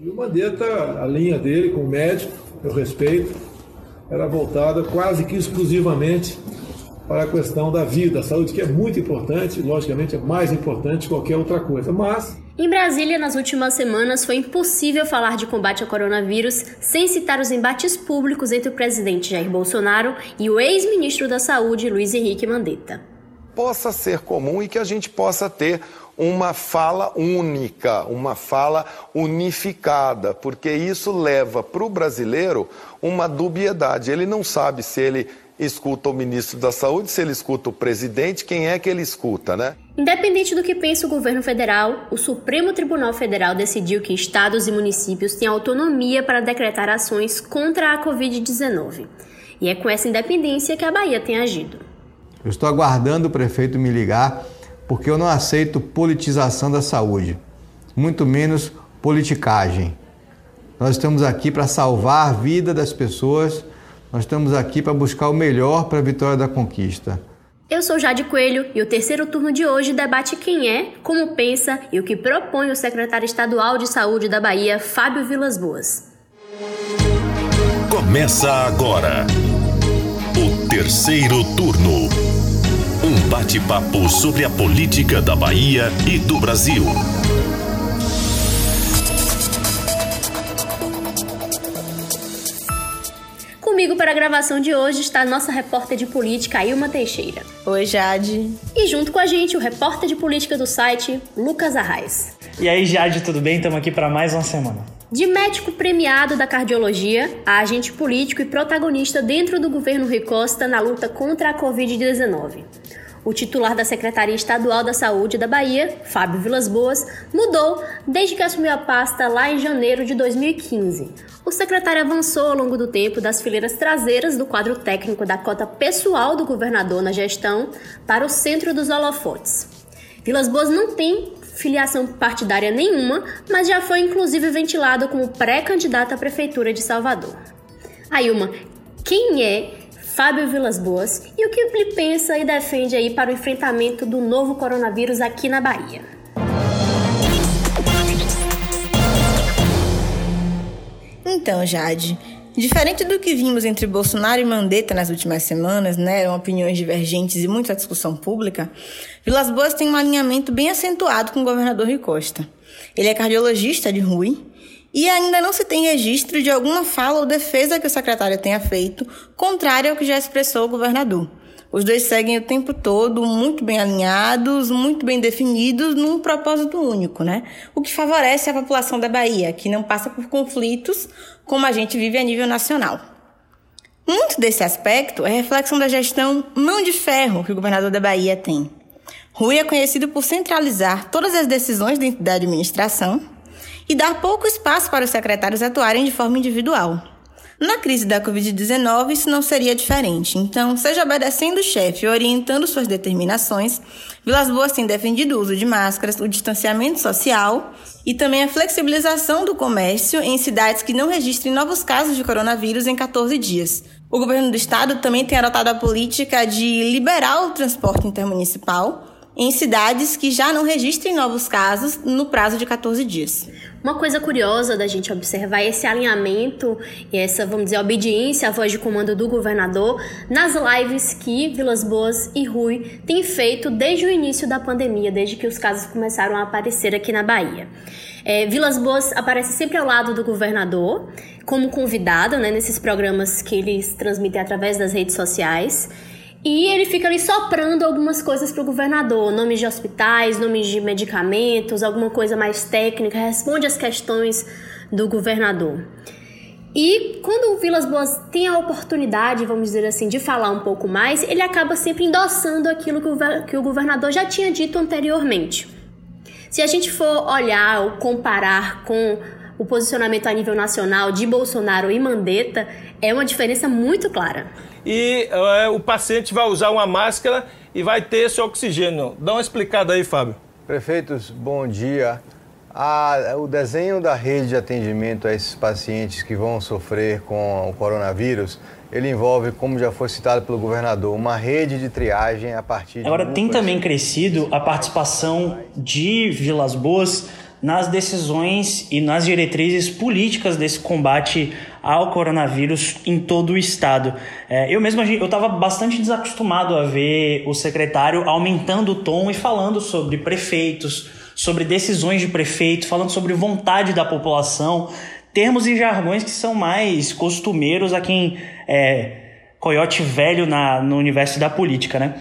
E o Mandetta, a linha dele como médico, eu respeito, era voltada quase que exclusivamente para a questão da vida, da saúde, que é muito importante, logicamente é mais importante que qualquer outra coisa. Mas em Brasília, nas últimas semanas, foi impossível falar de combate ao coronavírus sem citar os embates públicos entre o presidente Jair Bolsonaro e o ex-ministro da Saúde, Luiz Henrique Mandetta. Possa ser comum e que a gente possa ter uma fala única, uma fala unificada, porque isso leva para o brasileiro uma dubiedade. Ele não sabe se ele escuta o ministro da Saúde, se ele escuta o presidente, quem é que ele escuta, né? Independente do que pense o governo federal, o Supremo Tribunal Federal decidiu que estados e municípios têm autonomia para decretar ações contra a Covid-19. E é com essa independência que a Bahia tem agido. Eu estou aguardando o prefeito me ligar porque eu não aceito politização da saúde, muito menos politicagem. Nós estamos aqui para salvar a vida das pessoas nós estamos aqui para buscar o melhor para a vitória da conquista. Eu sou Jade Coelho e o terceiro turno de hoje debate quem é, como pensa e o que propõe o secretário estadual de saúde da Bahia, Fábio Vilas Boas. Começa agora o terceiro turno. Um bate-papo sobre a política da Bahia e do Brasil. Comigo para a gravação de hoje está a nossa repórter de política, Ilma Teixeira. Oi, Jade. E junto com a gente, o repórter de política do site, Lucas Arraes. E aí, Jade, tudo bem? Estamos aqui para mais uma semana. De médico premiado da cardiologia a agente político e protagonista dentro do governo Rui Costa na luta contra a Covid-19. O titular da Secretaria Estadual da Saúde da Bahia, Fábio Vilas Boas, mudou desde que assumiu a pasta lá em janeiro de 2015. O secretário avançou ao longo do tempo das fileiras traseiras do quadro técnico da cota pessoal do governador na gestão para o centro dos holofotes. Vilas Boas não tem filiação partidária nenhuma, mas já foi inclusive ventilado como pré-candidato à prefeitura de Salvador. Ailma, quem é Fábio Vilas Boas, e o que ele pensa e defende aí para o enfrentamento do novo coronavírus aqui na Bahia. Então, Jade, diferente do que vimos entre Bolsonaro e Mandetta nas últimas semanas, né, eram opiniões divergentes e muita discussão pública, Vilas Boas tem um alinhamento bem acentuado com o governador Rui Costa. Ele é cardiologista de Rui e ainda não se tem registro de alguma fala ou defesa que o secretário tenha feito, contrária ao que já expressou o governador. Os dois seguem o tempo todo muito bem alinhados, muito bem definidos, num propósito único, né? O que favorece a população da Bahia, que não passa por conflitos como a gente vive a nível nacional. Muito desse aspecto é reflexão da gestão mão de ferro que o governador da Bahia tem. Rui é conhecido por centralizar todas as decisões dentro da administração, e dar pouco espaço para os secretários atuarem de forma individual. Na crise da Covid-19, isso não seria diferente. Então, seja obedecendo o chefe e orientando suas determinações, Vilas Boas tem defendido o uso de máscaras, o distanciamento social e também a flexibilização do comércio em cidades que não registrem novos casos de coronavírus em 14 dias. O governo do estado também tem adotado a política de liberar o transporte intermunicipal em cidades que já não registrem novos casos no prazo de 14 dias. Uma coisa curiosa da gente observar é esse alinhamento e essa, vamos dizer, obediência à voz de comando do governador nas lives que Vilas Boas e Rui têm feito desde o início da pandemia, desde que os casos começaram a aparecer aqui na Bahia. É, Vilas Boas aparece sempre ao lado do governador, como convidado né, nesses programas que eles transmitem através das redes sociais. E ele fica ali soprando algumas coisas para o governador, nomes de hospitais, nomes de medicamentos, alguma coisa mais técnica, responde às questões do governador. E quando o Vilas Boas tem a oportunidade, vamos dizer assim, de falar um pouco mais, ele acaba sempre endossando aquilo que o, que o governador já tinha dito anteriormente. Se a gente for olhar ou comparar com o posicionamento a nível nacional de Bolsonaro e Mandetta, é uma diferença muito clara e é, o paciente vai usar uma máscara e vai ter esse oxigênio. Dá uma explicada aí, Fábio. Prefeitos, bom dia. o desenho da rede de atendimento a esses pacientes que vão sofrer com o coronavírus, ele envolve, como já foi citado pelo governador, uma rede de triagem a partir de. Agora, tem também crescido a participação de Vilas Boas nas decisões e nas diretrizes políticas desse combate ao coronavírus em todo o estado. É, eu mesmo eu estava bastante desacostumado a ver o secretário aumentando o tom e falando sobre prefeitos, sobre decisões de prefeito, falando sobre vontade da população, termos e jargões que são mais costumeiros a quem é coiote velho na, no universo da política, né?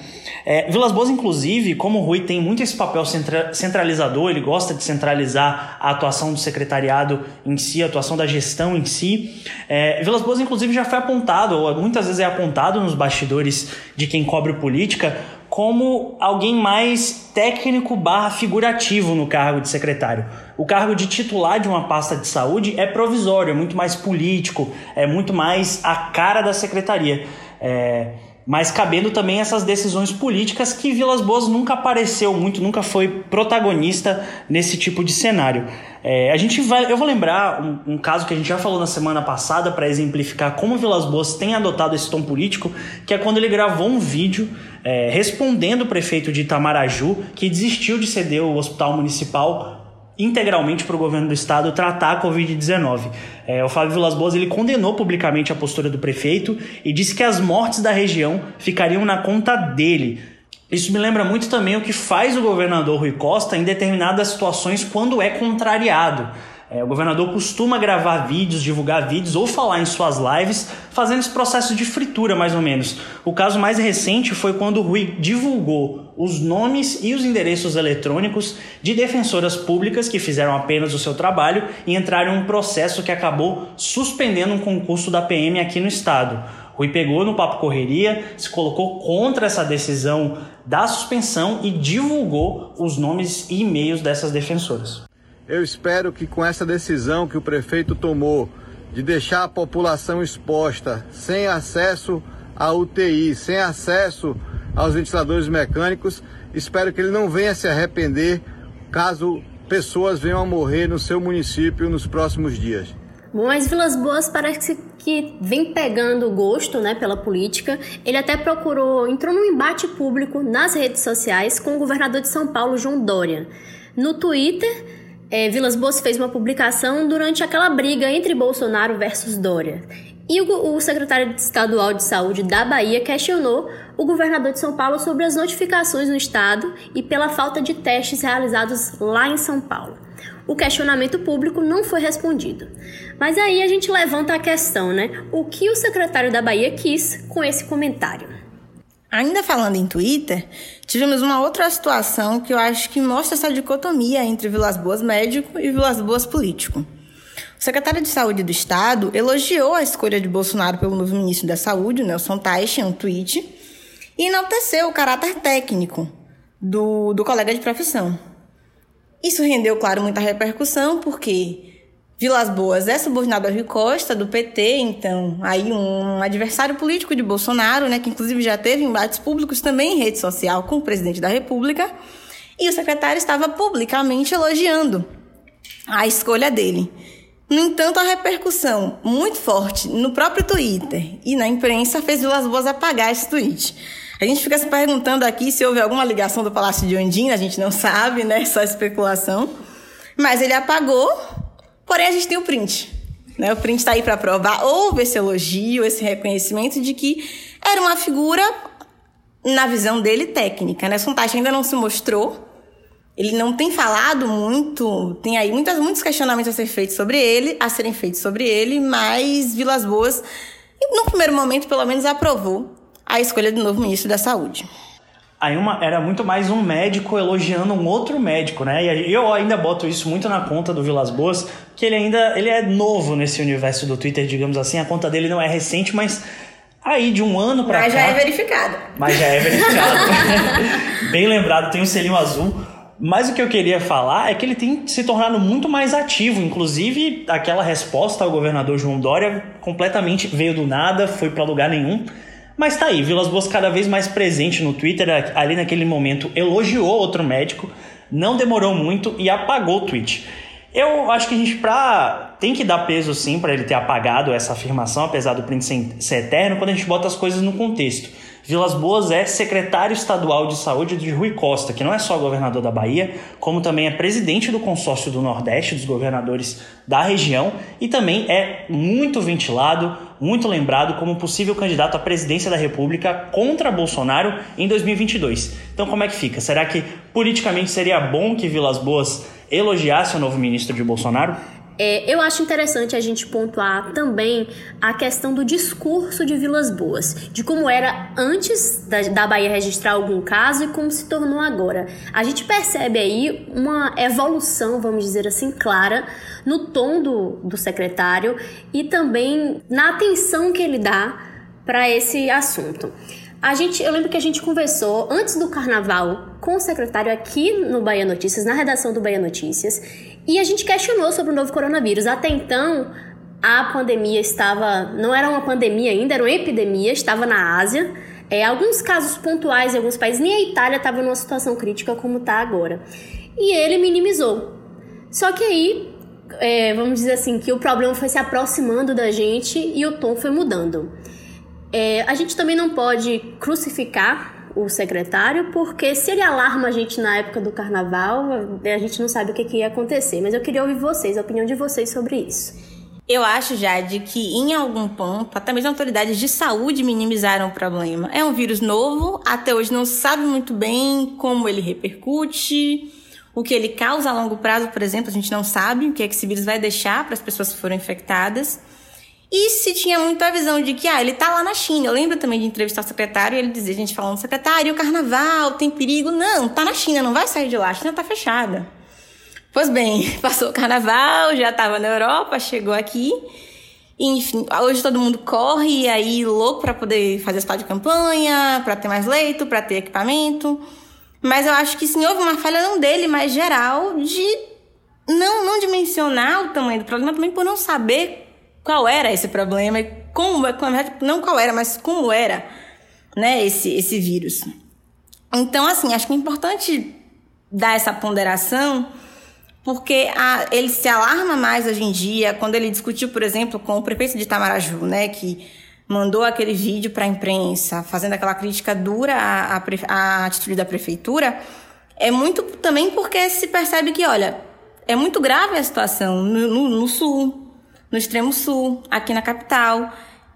É, Vilas Boas, inclusive, como o Rui tem muito esse papel centra centralizador, ele gosta de centralizar a atuação do secretariado em si, a atuação da gestão em si. É, Vilas Boas, inclusive, já foi apontado, ou muitas vezes é apontado nos bastidores de quem cobre política, como alguém mais técnico barra figurativo no cargo de secretário. O cargo de titular de uma pasta de saúde é provisório, é muito mais político, é muito mais a cara da secretaria. É, mas cabendo também essas decisões políticas que Vilas Boas nunca apareceu muito, nunca foi protagonista nesse tipo de cenário. É, a gente vai, eu vou lembrar um, um, caso que a gente já falou na semana passada para exemplificar como Vilas Boas tem adotado esse tom político, que é quando ele gravou um vídeo é, respondendo o prefeito de Itamaraju que desistiu de ceder o hospital municipal integralmente para o governo do estado tratar a Covid-19. É, o Fábio Vilas Boas ele condenou publicamente a postura do prefeito e disse que as mortes da região ficariam na conta dele. Isso me lembra muito também o que faz o governador Rui Costa em determinadas situações quando é contrariado. É, o governador costuma gravar vídeos, divulgar vídeos ou falar em suas lives, fazendo esse processo de fritura, mais ou menos. O caso mais recente foi quando o Rui divulgou os nomes e os endereços eletrônicos de defensoras públicas que fizeram apenas o seu trabalho e entraram em um processo que acabou suspendendo um concurso da PM aqui no estado. Rui pegou no papo correria, se colocou contra essa decisão da suspensão e divulgou os nomes e e-mails dessas defensoras. Eu espero que com essa decisão que o prefeito tomou de deixar a população exposta, sem acesso à UTI, sem acesso aos ventiladores mecânicos, espero que ele não venha se arrepender caso pessoas venham a morrer no seu município nos próximos dias. Bom, mas Vilas Boas parece que vem pegando gosto né, pela política. Ele até procurou, entrou num embate público nas redes sociais com o governador de São Paulo, João Dória. No Twitter, é, Vilas Boas fez uma publicação durante aquela briga entre Bolsonaro versus Dória. E o, o, secretário estadual de saúde da Bahia questionou o governador de São Paulo sobre as notificações no estado e pela falta de testes realizados lá em São Paulo. O questionamento público não foi respondido. Mas aí a gente levanta a questão, né? O que o secretário da Bahia quis com esse comentário? Ainda falando em Twitter, tivemos uma outra situação que eu acho que mostra essa dicotomia entre Vilas Boas médico e Vilas Boas político. O secretário de Saúde do Estado elogiou a escolha de Bolsonaro pelo novo ministro da Saúde, Nelson Teich, em um tweet, e enalteceu o caráter técnico do, do colega de profissão. Isso rendeu, claro, muita repercussão, porque Vilas Boas é subordinado a Rio Costa, do PT, então, aí um adversário político de Bolsonaro, né, que inclusive já teve embates públicos também em rede social com o presidente da República, e o secretário estava publicamente elogiando a escolha dele. No entanto, a repercussão muito forte no próprio Twitter e na imprensa fez Vilas Boas apagar esse tweet. A gente fica se perguntando aqui se houve alguma ligação do Palácio de Ondina, a gente não sabe, né? Só especulação. Mas ele apagou Porém, a gente tem o print. Né? O print está aí para provar. Houve esse elogio, esse reconhecimento de que era uma figura, na visão dele, técnica. Né? Sontachi ainda não se mostrou. Ele não tem falado muito, tem aí muitas, muitos questionamentos a ser feitos sobre ele, a serem feitos sobre ele, mas Vilas Boas, no primeiro momento, pelo menos, aprovou a escolha do novo ministro da Saúde. Aí uma, era muito mais um médico elogiando um outro médico, né? E eu ainda boto isso muito na conta do Vilas Boas, que ele ainda ele é novo nesse universo do Twitter, digamos assim. A conta dele não é recente, mas aí de um ano para cá... Mas já é verificado. Mas já é verificado. Bem lembrado, tem um selinho azul. Mas o que eu queria falar é que ele tem se tornado muito mais ativo. Inclusive, aquela resposta ao governador João Dória completamente veio do nada, foi para lugar nenhum. Mas tá aí, Vilas Boas cada vez mais presente no Twitter, ali naquele momento elogiou outro médico, não demorou muito e apagou o tweet. Eu acho que a gente pra, tem que dar peso sim para ele ter apagado essa afirmação, apesar do print ser, eterno, quando a gente bota as coisas no contexto. Vilas Boas é secretário estadual de saúde de Rui Costa, que não é só governador da Bahia, como também é presidente do consórcio do Nordeste, dos governadores da região, e também é muito ventilado, muito lembrado como possível candidato à presidência da República contra Bolsonaro em 2022. Então, como é que fica? Será que politicamente seria bom que Vilas Boas elogiasse o novo ministro de Bolsonaro? É, eu acho interessante a gente pontuar também a questão do discurso de Vilas Boas, de como era antes da, da Bahia registrar algum caso e como se tornou agora. A gente percebe aí uma evolução, vamos dizer assim, clara no tom do, do secretário e também na atenção que ele dá para esse assunto. A gente, eu lembro que a gente conversou antes do carnaval com o secretário aqui no Bahia Notícias, na redação do Bahia Notícias, e a gente questionou sobre o novo coronavírus. Até então, a pandemia estava. Não era uma pandemia ainda, era uma epidemia, estava na Ásia. É, alguns casos pontuais em alguns países, nem a Itália estava numa situação crítica como está agora. E ele minimizou. Só que aí, é, vamos dizer assim, que o problema foi se aproximando da gente e o tom foi mudando. É, a gente também não pode crucificar o secretário, porque se ele alarma a gente na época do carnaval, a gente não sabe o que, que ia acontecer. Mas eu queria ouvir vocês, a opinião de vocês sobre isso. Eu acho, Jade, que em algum ponto, até mesmo autoridades de saúde minimizaram o problema. É um vírus novo, até hoje não se sabe muito bem como ele repercute, o que ele causa a longo prazo, por exemplo, a gente não sabe o que, é que esse vírus vai deixar para as pessoas que foram infectadas. E se tinha muito a visão de que, ah, ele tá lá na China. Eu lembro também de entrevistar o secretário e ele dizia, a gente falando, secretário, o carnaval, tem perigo. Não, tá na China, não vai sair de lá, a China tá fechada. Pois bem, passou o carnaval, já tava na Europa, chegou aqui. Enfim, hoje todo mundo corre aí louco para poder fazer esse de campanha, para ter mais leito, para ter equipamento. Mas eu acho que sim, houve uma falha não dele, mas geral, de não, não dimensionar o tamanho do problema, também por não saber qual era esse problema e como, não qual era, mas como era, né, esse, esse vírus. Então, assim, acho que é importante dar essa ponderação, porque a, ele se alarma mais hoje em dia, quando ele discutiu, por exemplo, com o prefeito de Itamaraju, né, que mandou aquele vídeo para a imprensa, fazendo aquela crítica dura à, à, à atitude da prefeitura, é muito também porque se percebe que, olha, é muito grave a situação no, no, no sul, no extremo sul, aqui na capital.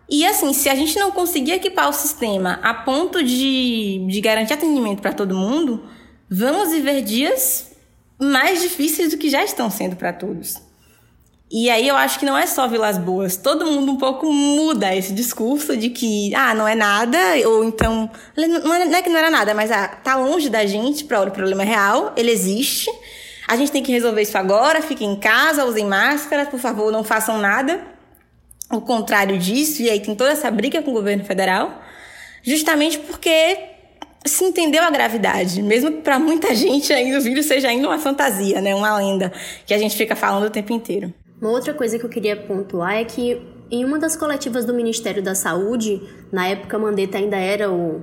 E assim, se a gente não conseguir equipar o sistema a ponto de, de garantir atendimento para todo mundo, vamos viver dias mais difíceis do que já estão sendo para todos. E aí eu acho que não é só Vilas Boas, todo mundo um pouco muda esse discurso de que, ah, não é nada, ou então, não é, é que não era nada, mas ah, tá longe da gente para o problema real, ele existe, a gente tem que resolver isso agora, fiquem em casa, usem máscara, por favor, não façam nada. O contrário disso, e aí tem toda essa briga com o governo federal, justamente porque se entendeu a gravidade, mesmo que para muita gente ainda o vírus seja ainda uma fantasia, né, uma lenda que a gente fica falando o tempo inteiro. Uma outra coisa que eu queria pontuar é que em uma das coletivas do Ministério da Saúde, na época Mandetta ainda era o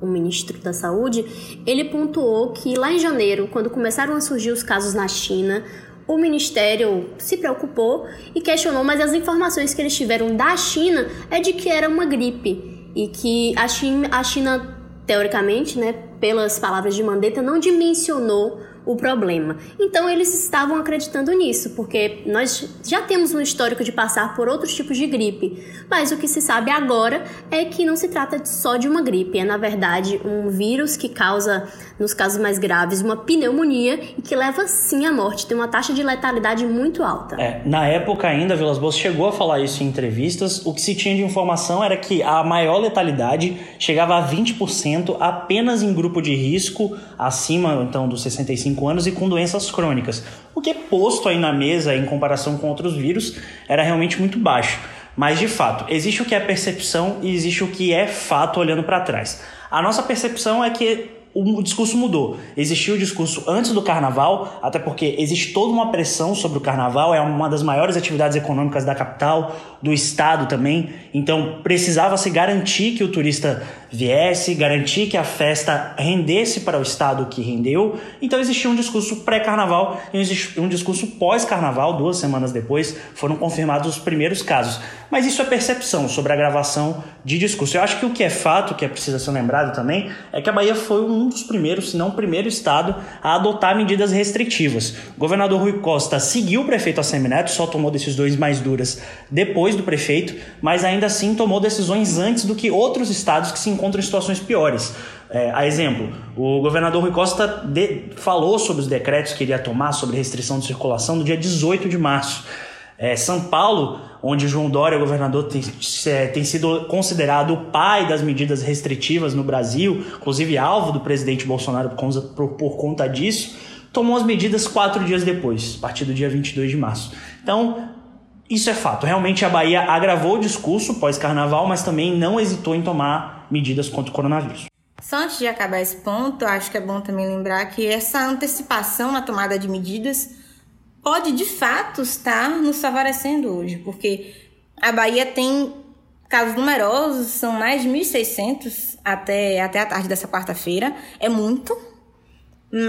o ministro da Saúde, ele pontuou que lá em janeiro, quando começaram a surgir os casos na China, o ministério se preocupou e questionou, mas as informações que eles tiveram da China é de que era uma gripe e que a China, a China teoricamente, né, pelas palavras de Mandetta, não dimensionou o problema. Então eles estavam acreditando nisso, porque nós já temos um histórico de passar por outros tipos de gripe, mas o que se sabe agora é que não se trata só de uma gripe, é na verdade um vírus que causa, nos casos mais graves, uma pneumonia e que leva sim à morte, tem uma taxa de letalidade muito alta. É, na época ainda, Vilas Boas chegou a falar isso em entrevistas, o que se tinha de informação era que a maior letalidade chegava a 20% apenas em grupo de risco acima então dos 65 65 anos e com doenças crônicas. O que é posto aí na mesa em comparação com outros vírus era realmente muito baixo. Mas de fato, existe o que é percepção e existe o que é fato olhando para trás. A nossa percepção é que o discurso mudou. Existiu o discurso antes do carnaval, até porque existe toda uma pressão sobre o carnaval, é uma das maiores atividades econômicas da capital, do estado também. Então precisava se garantir que o turista viesse, garantir que a festa rendesse para o estado que rendeu. Então existia um discurso pré-carnaval e um discurso pós-carnaval, duas semanas depois, foram confirmados os primeiros casos. Mas isso é percepção sobre a gravação de discurso. Eu acho que o que é fato, que é preciso ser lembrado também, é que a Bahia foi um dos primeiros, se não o primeiro estado a adotar medidas restritivas. O governador Rui Costa seguiu o prefeito Assemineto, só tomou decisões mais duras depois do prefeito, mas ainda assim tomou decisões antes do que outros estados que se encontram em situações piores. É, a exemplo, o governador Rui Costa de, falou sobre os decretos que iria tomar sobre restrição de circulação no dia 18 de março. É, São Paulo, onde João Dória, governador, tem, é, tem sido considerado o pai das medidas restritivas no Brasil, inclusive alvo do presidente Bolsonaro por, por, por conta disso, tomou as medidas quatro dias depois, a partir do dia 22 de março. Então, isso é fato. Realmente a Bahia agravou o discurso pós-carnaval, mas também não hesitou em tomar medidas contra o coronavírus. Só antes de acabar esse ponto, acho que é bom também lembrar que essa antecipação na tomada de medidas pode de fato estar nos favorecendo hoje, porque a Bahia tem casos numerosos, são mais de 1.600 até, até a tarde dessa quarta-feira, é muito.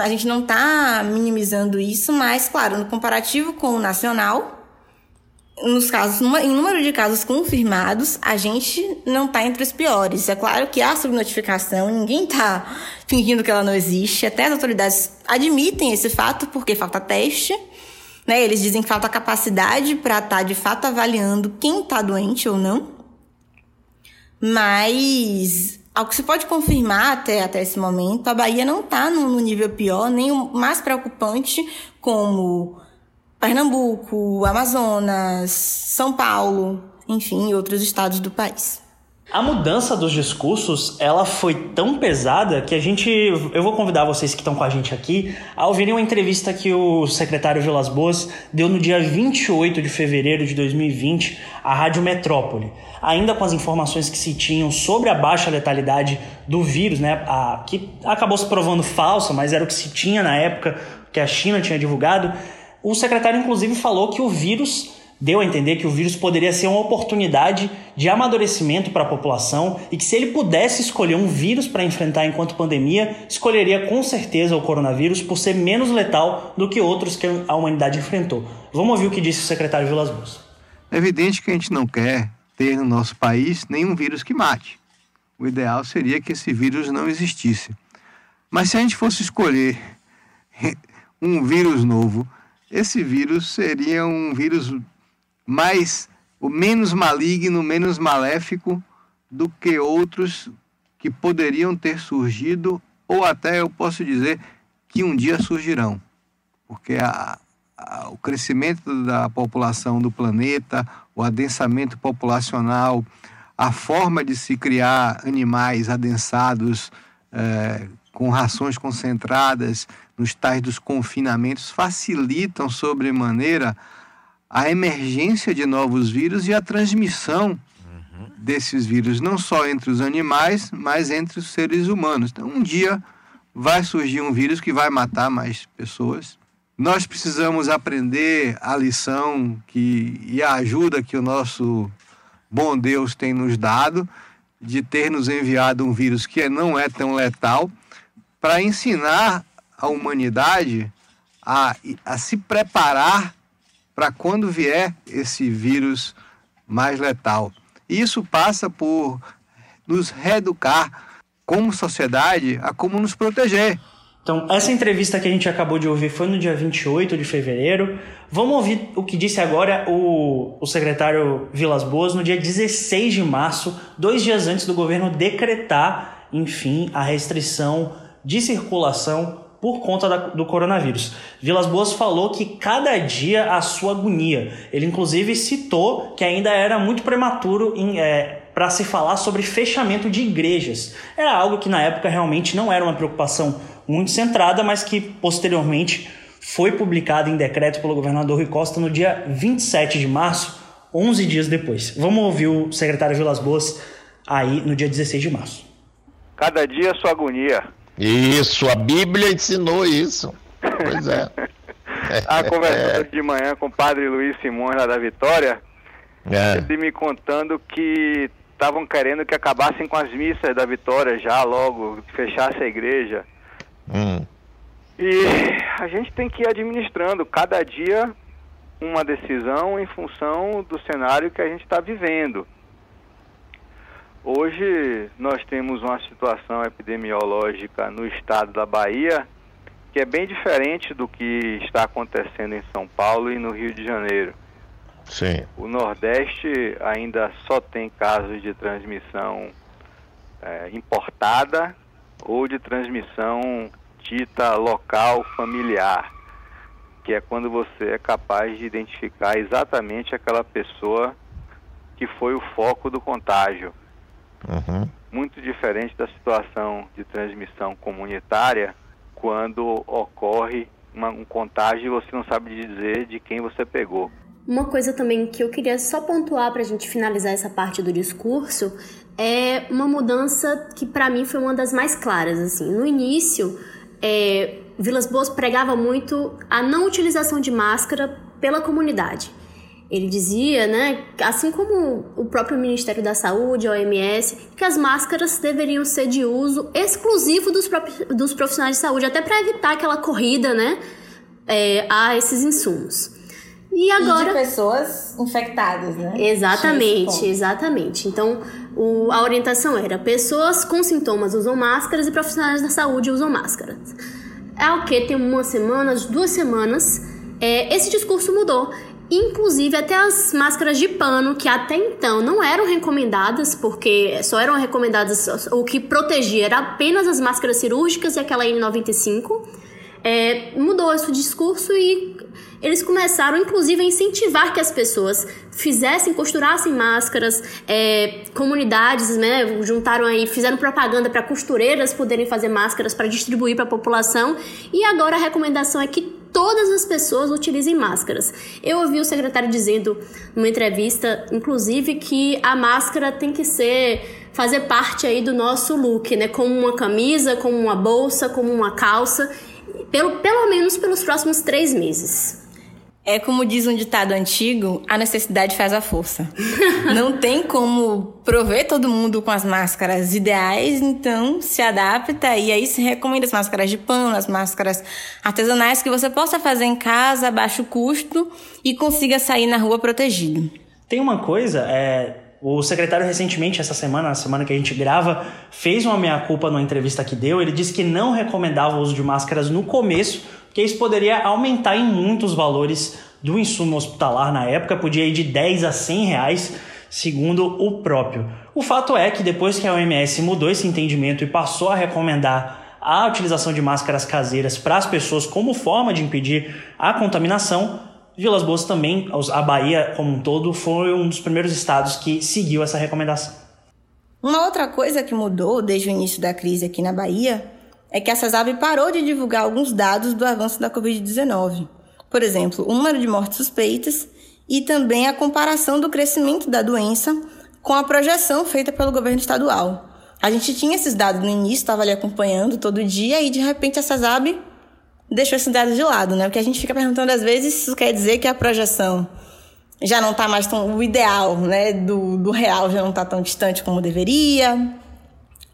A gente não está minimizando isso, mas, claro, no comparativo com o nacional, nos casos, em número de casos confirmados, a gente não está entre os piores. É claro que há subnotificação, ninguém está fingindo que ela não existe. Até as autoridades admitem esse fato porque falta teste. Né? Eles dizem que falta capacidade para estar tá, de fato avaliando quem está doente ou não. Mas, ao que se pode confirmar até, até esse momento, a Bahia não está no, nível pior, nem o mais preocupante, como Pernambuco, Amazonas, São Paulo, enfim, outros estados do país. A mudança dos discursos, ela foi tão pesada que a gente, eu vou convidar vocês que estão com a gente aqui a ouvirem uma entrevista que o secretário Vilas Boas deu no dia 28 de fevereiro de 2020 à Rádio Metrópole. Ainda com as informações que se tinham sobre a baixa letalidade do vírus, né, a, que acabou se provando falsa, mas era o que se tinha na época que a China tinha divulgado, o secretário inclusive falou que o vírus deu a entender que o vírus poderia ser uma oportunidade de amadurecimento para a população e que se ele pudesse escolher um vírus para enfrentar enquanto pandemia, escolheria com certeza o coronavírus por ser menos letal do que outros que a humanidade enfrentou. Vamos ouvir o que disse o secretário Vilas Boas. É evidente que a gente não quer ter no nosso país nenhum vírus que mate. O ideal seria que esse vírus não existisse. Mas se a gente fosse escolher um vírus novo, esse vírus seria um vírus mais o menos maligno, menos maléfico do que outros que poderiam ter surgido, ou até eu posso dizer que um dia surgirão, porque a, a, o crescimento da população do planeta, o adensamento populacional, a forma de se criar animais adensados é, com rações concentradas nos tais dos confinamentos facilitam sobremaneira a emergência de novos vírus e a transmissão desses vírus, não só entre os animais, mas entre os seres humanos. Então, um dia vai surgir um vírus que vai matar mais pessoas. Nós precisamos aprender a lição que, e a ajuda que o nosso bom Deus tem nos dado de ter nos enviado um vírus que não é tão letal para ensinar a humanidade a, a se preparar para quando vier esse vírus mais letal. Isso passa por nos reeducar como sociedade a como nos proteger. Então, essa entrevista que a gente acabou de ouvir foi no dia 28 de fevereiro. Vamos ouvir o que disse agora o, o secretário Vilas Boas no dia 16 de março, dois dias antes do governo decretar, enfim, a restrição de circulação por conta da, do coronavírus. Vilas Boas falou que cada dia a sua agonia. Ele inclusive citou que ainda era muito prematuro é, para se falar sobre fechamento de igrejas. Era algo que na época realmente não era uma preocupação muito centrada, mas que posteriormente foi publicado em decreto pelo governador Rui Costa no dia 27 de março, 11 dias depois. Vamos ouvir o secretário Vilas Boas aí no dia 16 de março. Cada dia a sua agonia Isso, a Bíblia ensinou isso. Pois é. a conversando de manhã com o padre Luiz Simões lá da Vitória, É. ele me contando que estavam querendo que acabassem com as missas da Vitória já logo, fechasse a igreja. Hum. E a gente tem que ir administrando cada dia uma decisão em função do cenário que a gente está vivendo. Hoje nós temos uma situação epidemiológica no estado da Bahia que é bem diferente do que está acontecendo em São Paulo e no Rio de Janeiro. Sim. O Nordeste ainda só tem casos de transmissão eh, importada ou de transmissão dita local familiar, que é quando você é capaz de identificar exatamente aquela pessoa que foi o foco do contágio. Uhum. Muito diferente da situação de transmissão comunitária, quando ocorre uma- um contágio e você não sabe dizer de quem você pegou. Uma coisa também que eu queria só pontuar para a gente finalizar essa parte do discurso é uma mudança que para mim foi uma das mais claras. Assim, no início, é, Vilas Boas pregava muito a não utilização de máscara pela comunidade. Ele dizia, né, assim como o próprio Ministério da Saúde, a OMS, que as máscaras deveriam ser de uso exclusivo dos, dos profissionais de saúde, até para evitar aquela corrida, né, é, a esses insumos. E agora. E de pessoas infectadas, né? Exatamente, exatamente. Então, o- a orientação era: pessoas com sintomas usam máscaras e profissionais da saúde usam máscaras. É o que? Tem uma semana, duas semanas, é, esse discurso mudou. Inclusive, até as máscaras de pano, que até então não eram recomendadas, porque só eram recomendadas, o que protegia era apenas as máscaras cirúrgicas e aquela N95 é, mudou esse discurso e eles começaram, inclusive, a incentivar que as pessoas fizessem, costurassem máscaras, é, comunidades, né, juntaram aí, fizeram propaganda para costureiras poderem fazer máscaras para distribuir para a população. E agora a recomendação é que todas as pessoas utilizem máscaras. Eu ouvi o secretário dizendo numa entrevista, inclusive, que a máscara tem que ser fazer parte aí do nosso look, né, como uma camisa, como uma bolsa, como uma calça pelo, pelo menos pelos próximos três meses. É como diz um ditado antigo, a necessidade faz a força. Não tem como prover todo mundo com as máscaras ideais, então se adapta e aí se recomenda as máscaras de pano, as máscaras artesanais que você possa fazer em casa a baixo custo e consiga sair na rua protegido. Tem uma coisa, é, o secretário recentemente, essa semana, a semana que a gente grava, fez uma meia-culpa numa entrevista que deu. Ele disse que não recomendava o uso de máscaras no começo, porque isso poderia aumentar em muitos valores do insumo hospitalar na época, podia ir de 10 a 100 reais, segundo o próprio. O fato é que depois que a OMS mudou esse entendimento e passou a recomendar a utilização de máscaras caseiras para as pessoas como forma de impedir a contaminação, Vilas Boas também, a Bahia como um todo, foi um dos primeiros estados que seguiu essa recomendação. Uma outra coisa que mudou desde o início da crise aqui na Bahia é que a CESAB parou de divulgar alguns dados do avanço da Covid-19. Por exemplo, o número de mortes suspeitas e também a comparação do crescimento da doença com a projeção feita pelo governo estadual. A gente tinha esses dados no início, estava ali acompanhando todo dia e de repente a CESAB deixou esses dados de lado, né? Porque a gente fica perguntando às vezes se isso quer dizer que a projeção já não está mais tão o ideal, né, do, do real já não está tão distante como deveria.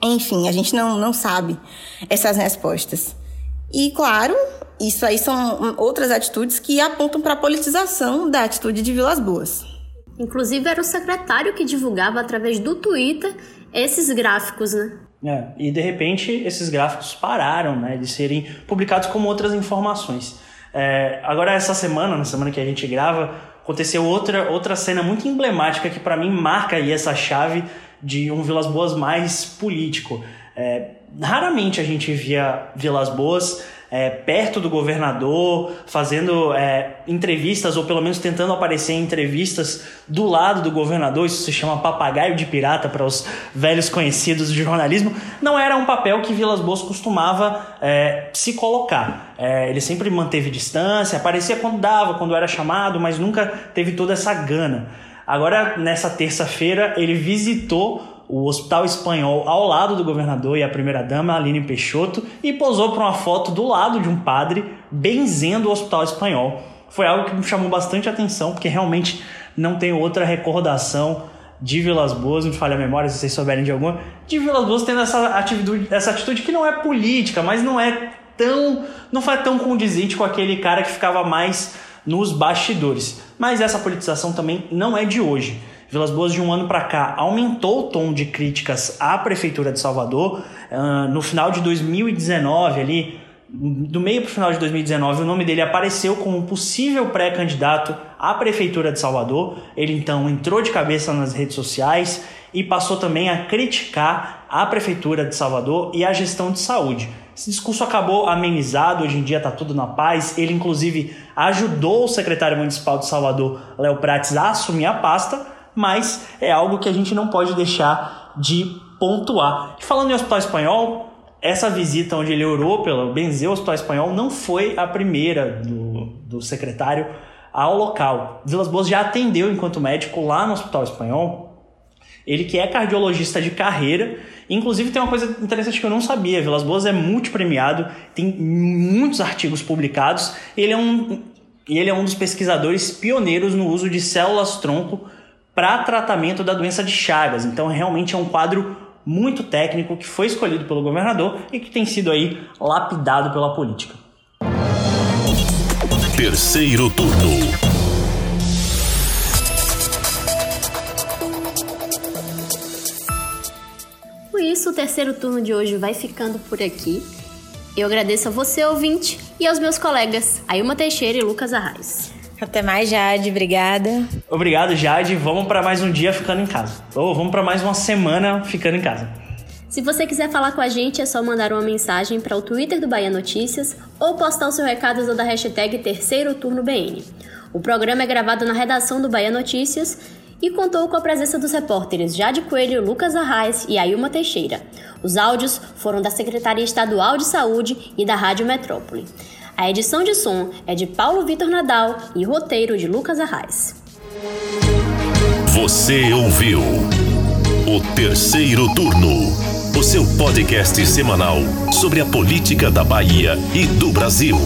Enfim, a gente não, não sabe essas respostas. E claro, isso aí são outras atitudes que apontam para a politização da atitude de Vilas Boas. Inclusive era o secretário que divulgava através do Twitter esses gráficos, né? É, e de repente esses gráficos pararam né, de serem publicados como outras informações. É, agora, essa semana, na semana que a gente grava, aconteceu outra, outra cena muito emblemática que para mim marca aí essa chave de um Vilas Boas mais político. É, raramente a gente via Vilas Boas é, perto do governador, fazendo é, entrevistas, ou pelo menos tentando aparecer em entrevistas do lado do governador. Isso se chama papagaio de pirata para os velhos conhecidos de jornalismo. Não era um papel que Vilas Boas costumava é, se colocar. É, ele sempre manteve distância, aparecia quando dava, quando era chamado, mas nunca teve toda essa gana. Agora, nessa terça-feira, ele visitou o Hospital Espanhol ao lado do governador e a primeira-dama, Aline Peixoto, e posou para uma foto do lado de um padre benzendo o Hospital Espanhol. Foi algo que me chamou bastante atenção, porque realmente não tem outra recordação de Vilas Boas, me falha a memória se vocês souberem de alguma, de Vilas Boas tendo essa atitude, essa atitude que não é política, mas não é tão. não foi tão condizente com aquele cara que ficava mais nos bastidores. Mas essa politização também não é de hoje. Vilas Boas, de um ano para cá, aumentou o tom de críticas à Prefeitura de Salvador. Uh, no final de 2019, ali, do meio para o final de 2019, o nome dele apareceu como possível pré-candidato à Prefeitura de Salvador. Ele então entrou de cabeça nas redes sociais e passou também a criticar a Prefeitura de Salvador e a gestão de saúde. Esse discurso acabou amenizado, hoje em dia está tudo na paz. Ele, inclusive, ajudou o secretário municipal de Salvador, Léo Prates, a assumir a pasta, mas é algo que a gente não pode deixar de pontuar. E falando em Hospital Espanhol, essa visita onde ele orou pelo benzeu Hospital Espanhol não foi a primeira do, do secretário ao local. Vilas Boas já atendeu enquanto médico lá no Hospital Espanhol. Ele que é cardiologista de carreira, inclusive tem uma coisa interessante que eu não sabia. Vilas Boas é multipremiado, tem muitos artigos publicados. Ele é um, ele é um dos pesquisadores pioneiros no uso de células tronco para tratamento da doença de Chagas. Então, realmente é um quadro muito técnico que foi escolhido pelo governador e que tem sido aí lapidado pela política. Terceiro turno. Com isso, o terceiro turno de hoje vai ficando por aqui. Eu agradeço a você, ouvinte, e aos meus colegas Ailma Teixeira e Lucas Arraes. Até mais, Jade. Obrigada. Obrigado, Jade. Vamos para mais um dia ficando em casa. Ou vamos para mais uma semana ficando em casa. Se você quiser falar com a gente, é só mandar uma mensagem para o Twitter do Bahia Notícias ou postar o seu recado usando a hashtag Terceiro Turno BN. O programa é gravado na redação do Bahia Notícias e contou com a presença dos repórteres Jade Coelho, Lucas Arraes e Ailma Teixeira. Os áudios foram da Secretaria Estadual de Saúde e da Rádio Metrópole. A edição de som é de Paulo Vitor Nadal e roteiro de Lucas Arraes. Você ouviu o terceiro turno, o seu podcast semanal sobre a política da Bahia e do Brasil.